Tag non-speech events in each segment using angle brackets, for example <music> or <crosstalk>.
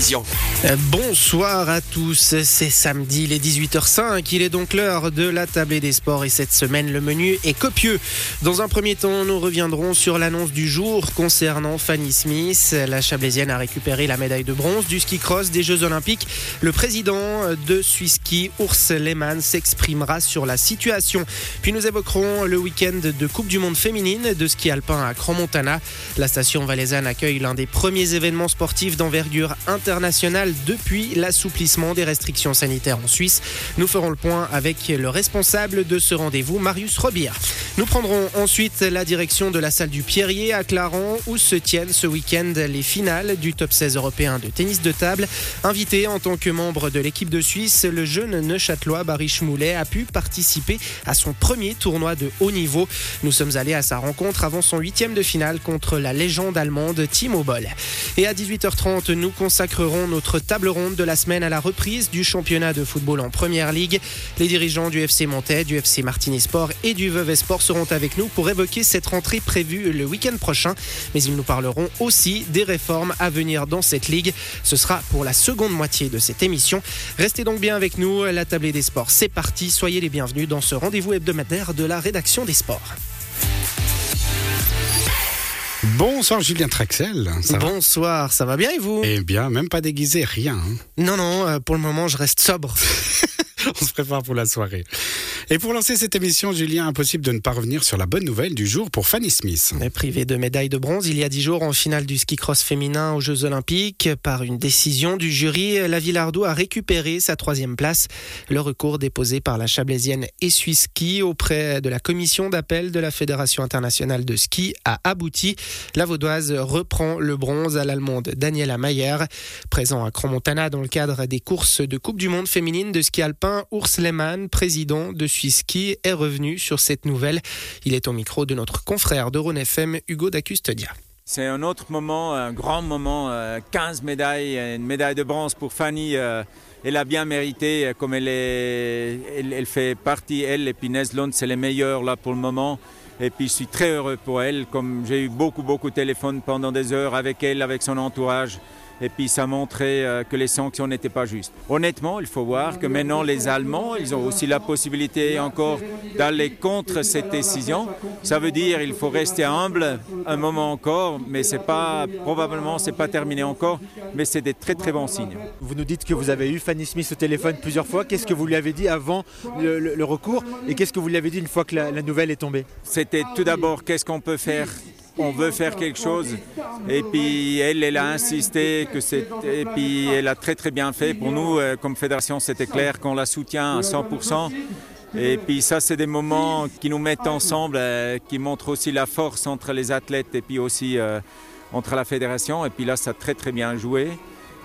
Euh, Bonsoir à tous, c'est samedi les 18h05, il est donc l'heure de la tablée des sports et cette semaine le menu est copieux. Dans un premier temps, nous reviendrons sur l'annonce du jour concernant Fanny Smith. La Chablaisienne a récupéré la médaille de bronze du ski cross des Jeux Olympiques. Le président de Swisski, Urs Lehmann, s'exprimera sur la situation. Puis nous évoquerons le week-end de Coupe du Monde féminine de ski alpin à Crans-Montana. La station valaisanne accueille l'un des premiers événements sportifs d'envergure internationale depuis l'assouplissement des restrictions sanitaires en Suisse. Nous ferons le point avec le responsable de ce rendez-vous, Marius Robir. Nous prendrons ensuite la direction de la salle du Pierrier à Clarence où se tiennent ce week-end les finales du top 16 européen de tennis de table. Invité en tant que membre de l'équipe de Suisse, le jeune Neuchâtelois Barry Schmoulet a pu participer à son premier tournoi de haut niveau. Nous sommes allés à sa rencontre avant son huitième de finale contre la légende allemande Timo Boll. Et à 18h30, nous consacrerons notre table ronde de la semaine à la reprise du championnat de football en première ligue. Les dirigeants du FC Montais, du FC Martini Sport et du Vevey Sport seront avec nous pour évoquer cette rentrée prévue le week-end prochain. Mais ils nous parleront aussi des réformes à venir dans cette ligue. Ce sera pour la seconde moitié de cette émission. Restez donc bien avec nous. La tablée des sports, c'est parti. Soyez les bienvenus dans ce rendez-vous hebdomadaire de la rédaction des sports. Bonsoir Julien Traxel. Ça va Bonsoir, ça va bien et vous? Eh bien, même pas déguisé, rien. hein. Non, non, euh, pour le moment, je reste sobre. <laughs> On se prépare pour la soirée. Et pour lancer cette émission, Julien, impossible de ne pas revenir sur la bonne nouvelle du jour pour Fanny Smith. On est privé de médaille de bronze il y a dix jours en finale du ski cross féminin aux Jeux Olympiques. Par une décision du jury, la Villardo a récupéré sa troisième place. Le recours déposé par la Chablaisienne et Suisse Ski auprès de la commission d'appel de la Fédération internationale de ski a abouti. La Vaudoise reprend le bronze à l'allemande Daniela Mayer. Présent à Crans-Montana dans le cadre des courses de Coupe du Monde féminine de ski alpin, Urs Lehmann, président de Suisse Ski, est revenu sur cette nouvelle. Il est au micro de notre confrère de Rhône FM, Hugo Dacustodia. C'est un autre moment, un grand moment, euh, 15 médailles, une médaille de bronze pour Fanny. euh, Elle a bien mérité, euh, comme elle, est, elle, elle fait partie, elle et puis Neslund, c'est les meilleurs là pour le moment. Et puis je suis très heureux pour elle, comme j'ai eu beaucoup, beaucoup de téléphones pendant des heures avec elle, avec son entourage. Et puis ça montrait euh, que les sanctions n'étaient pas justes. Honnêtement, il faut voir que maintenant les Allemands, ils ont aussi la possibilité encore d'aller contre cette décision. Ça veut dire qu'il faut rester humble un moment encore, mais c'est pas probablement c'est pas terminé encore, mais c'est des très très bons signes. Vous nous dites que vous avez eu Fanny Smith au téléphone plusieurs fois. Qu'est-ce que vous lui avez dit avant le, le- le recours? Et qu'est-ce que vous lui avez dit une fois que la, la nouvelle est tombée? C'était tout d'abord qu'est-ce qu'on peut faire on veut faire quelque chose et puis elle, elle a insisté que c'est et puis elle a très très bien fait. Pour nous, euh, comme fédération, c'était clair qu'on la soutient à 100%. Et puis ça, c'est des moments qui nous mettent ensemble, euh, qui montrent aussi la force entre les athlètes et puis aussi euh, entre la fédération. Et puis là, ça a très très bien joué.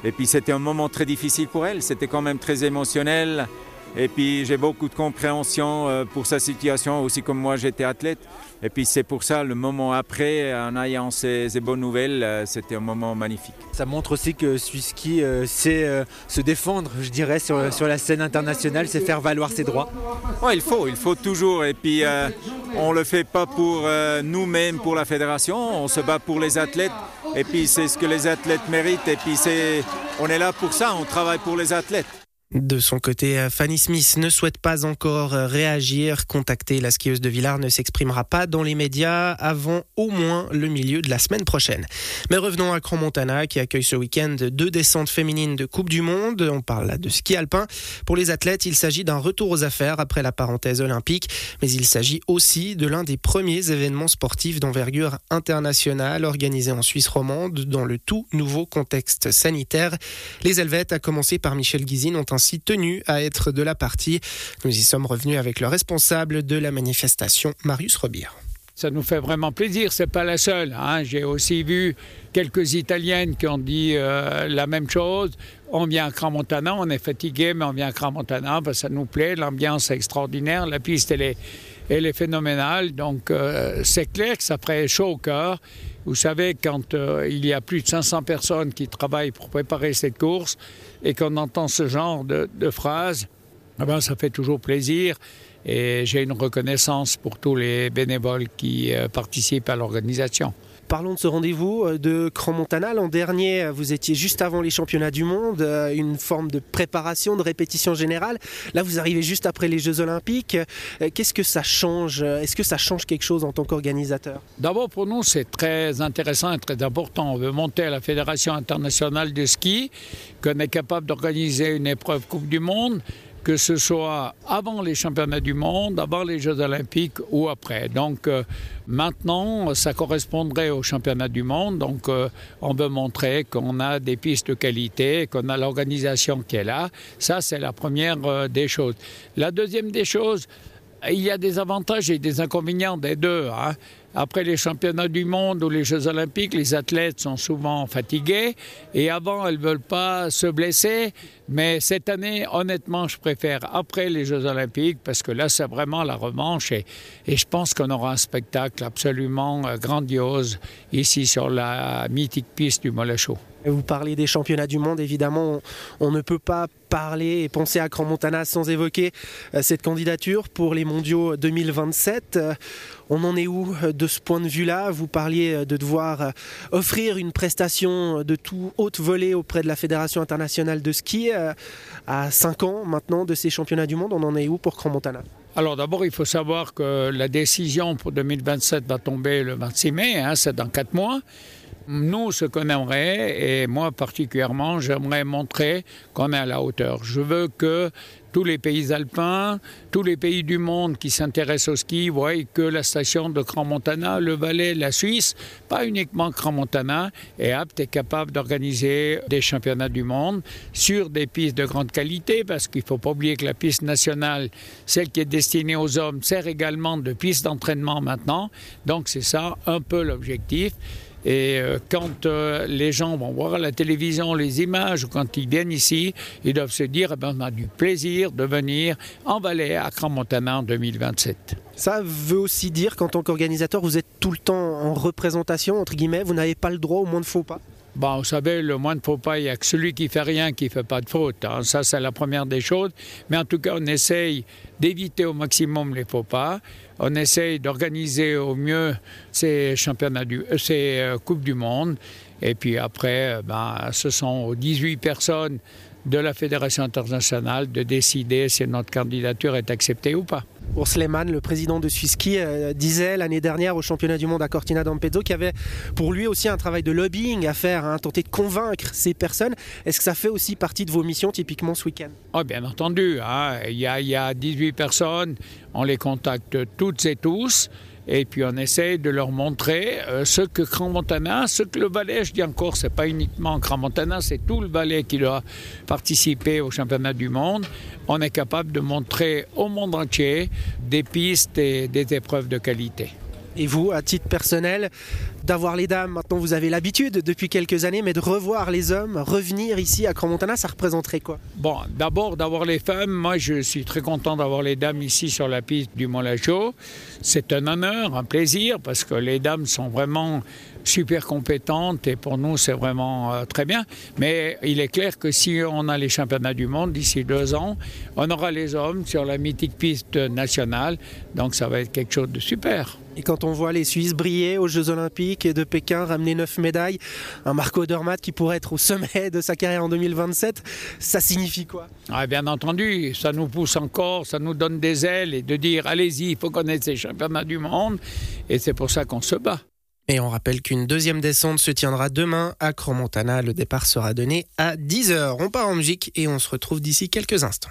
Et puis c'était un moment très difficile pour elle. C'était quand même très émotionnel. Et puis j'ai beaucoup de compréhension euh, pour sa situation, aussi comme moi j'étais athlète. Et puis c'est pour ça, le moment après, en ayant ces, ces bonnes nouvelles, euh, c'était un moment magnifique. Ça montre aussi que Swisski euh, sait se défendre, je dirais, sur, sur la scène internationale, c'est faire valoir ses droits. Ouais, il faut, il faut toujours. Et puis euh, on ne le fait pas pour euh, nous-mêmes, pour la fédération, on se bat pour les athlètes. Et puis c'est ce que les athlètes méritent. Et puis c'est, on est là pour ça, on travaille pour les athlètes. De son côté, Fanny Smith ne souhaite pas encore réagir. Contacter la skieuse de Villars ne s'exprimera pas dans les médias avant au moins le milieu de la semaine prochaine. Mais revenons à Crans-Montana qui accueille ce week-end deux descentes féminines de Coupe du Monde. On parle là de ski alpin. Pour les athlètes, il s'agit d'un retour aux affaires après la parenthèse olympique, mais il s'agit aussi de l'un des premiers événements sportifs d'envergure internationale organisés en Suisse romande dans le tout nouveau contexte sanitaire. Les Helvètes, à commencer par Michel Guizine, ont ainsi à être de la partie. Nous y sommes revenus avec le responsable de la manifestation, Marius Robir. Ça nous fait vraiment plaisir, c'est pas la seule. hein. J'ai aussi vu quelques Italiennes qui ont dit euh, la même chose. On vient à Crans-Montana, on est fatigué, mais on vient à Crans-Montana, parce ça nous plaît, l'ambiance est extraordinaire, la piste elle est, elle est phénoménale, donc euh, c'est clair que ça ferait chaud au cœur. Vous savez, quand euh, il y a plus de 500 personnes qui travaillent pour préparer cette course et qu'on entend ce genre de, phrases, eh ben, ça fait toujours plaisir. Et j'ai une reconnaissance pour tous les bénévoles qui euh, participent à l'organisation. Parlons de ce rendez-vous euh, de Cran-Montana. L'an dernier, vous étiez juste avant les championnats du monde, euh, une forme de préparation, de répétition générale. Là, vous arrivez juste après les Jeux Olympiques. Euh, Qu'est-ce que ça change Est-ce que ça change quelque chose en tant qu'organisateur? D'abord, pour nous, c'est très intéressant et très important. On veut monter à la Fédération internationale de ski, qu'on est capable d'organiser une épreuve Coupe du Monde que ce soit avant les championnats du monde, avant les Jeux olympiques ou après. Donc euh, maintenant, ça correspondrait aux championnats du monde. Donc euh, on veut montrer qu'on a des pistes de qualité, qu'on a l'organisation qui est là. Ça, c'est la première euh, des choses. La deuxième des choses, il y a des avantages et des inconvénients des deux. Hein. Après les championnats du monde ou les Jeux olympiques, les athlètes sont souvent fatigués et avant, elles ne veulent pas se blesser. Mais cette année, honnêtement, je préfère après les Jeux olympiques parce que là, c'est vraiment la revanche et, je pense qu'on aura un spectacle absolument euh, grandiose ici sur la mythique piste du Moléchaud. Vous parlez des championnats du monde, évidemment, on, ne peut pas parler et penser à Grand Montana sans évoquer euh, cette candidature pour les mondiaux 2027. Euh, on en est où euh, de ce point de vue-là? Vous parliez de devoir offrir une prestation de tout haute volée auprès de la Fédération internationale de ski à 5 ans maintenant de ces championnats du monde. On en est où pour Grand Montana? Alors d'abord, il faut savoir que la décision pour 2027 va tomber le 26 mai, hein, c'est dans 4 mois. Nous, ce qu'on aimerait, et moi particulièrement, j'aimerais montrer qu'on est à la hauteur. Je veux que tous les pays alpins, tous les pays du monde qui s'intéressent au ski voient que la station de Grand Montana, le Valais, la Suisse, pas uniquement Grand Montana, est apte et capable d'organiser des championnats du monde sur des pistes de grande qualité, parce qu'il ne faut pas oublier que la piste nationale, celle qui est destinée aux hommes, sert également de piste d'entraînement maintenant. Donc c'est ça un peu l'objectif. Et euh, quand euh, les gens vont voir la télévision les images ou quand ils viennent ici, ils doivent se dire eh ben, on a du plaisir de venir en Valais à Cran-Montana en 2027. Ça veut aussi dire qu'en tant qu'organisateur, vous êtes tout le temps en représentation, entre guillemets, vous n'avez pas le droit au moins de faux pas? Bon, vous savez, le moins de faux pas, il n'y a que celui qui fait rien qui ne fait pas de faute. Hein. Ça, c'est la première des choses. Mais en tout cas, on essaye d'éviter au maximum les faux pas. On essaye d'organiser au mieux ces championnats, euh, ces euh, coupes du monde. Et puis après, euh, ben, ce sont aux 18 personnes de la Fédération internationale de décider si notre candidature est acceptée ou pas. Urs Lehmann, le président de Suisski, euh, disait l'année dernière au championnat du monde à Cortina d'Ampezzo qu'il y avait pour lui aussi un travail de lobbying à faire, hein, tenter de convaincre ces personnes. Est-ce que ça fait aussi partie de vos missions typiquement ce week-end? Oh, Bien entendu, hein. il, y a, il y a 18 personnes, on les contacte toutes et tous. Et puis on essaie de leur montrer euh, ce que Grand Montana, ce que le Valais, je dis encore, c'est pas uniquement Grand Montana, c'est tout le Valais qui doit participer au championnat du monde. On est capable de montrer au monde entier des pistes et des épreuves de qualité. Et vous, à titre personnel, d'avoir les dames, maintenant vous avez l'habitude depuis quelques années, mais de revoir les hommes revenir ici à Cran-Montana, ça représenterait quoi? Bon, d'abord d'avoir les femmes, moi je suis très content d'avoir les dames ici sur la piste du Mont-Lachaud. C'est un honneur, un plaisir, parce que les dames sont vraiment super compétentes et pour nous c'est vraiment euh, très bien. Mais il est clair que si on a les championnats du monde d'ici deux ans, on aura les hommes sur la mythique piste nationale, donc ça va être quelque chose de super. Et quand on voit les Suisses briller aux Jeux Olympiques de Pékin, ramener 9 médailles, un Marco Dermat qui pourrait être au sommet de sa carrière en 2027, ça signifie quoi? Ah, Bien entendu, ça nous pousse encore, ça nous donne des ailes et de dire allez-y, il faut connaître ces championnats du monde. Et c'est pour ça qu'on se bat. Et on rappelle qu'une deuxième descente se tiendra demain à Cromontana. Le départ sera donné à 10h. On part en musique et on se retrouve d'ici quelques instants.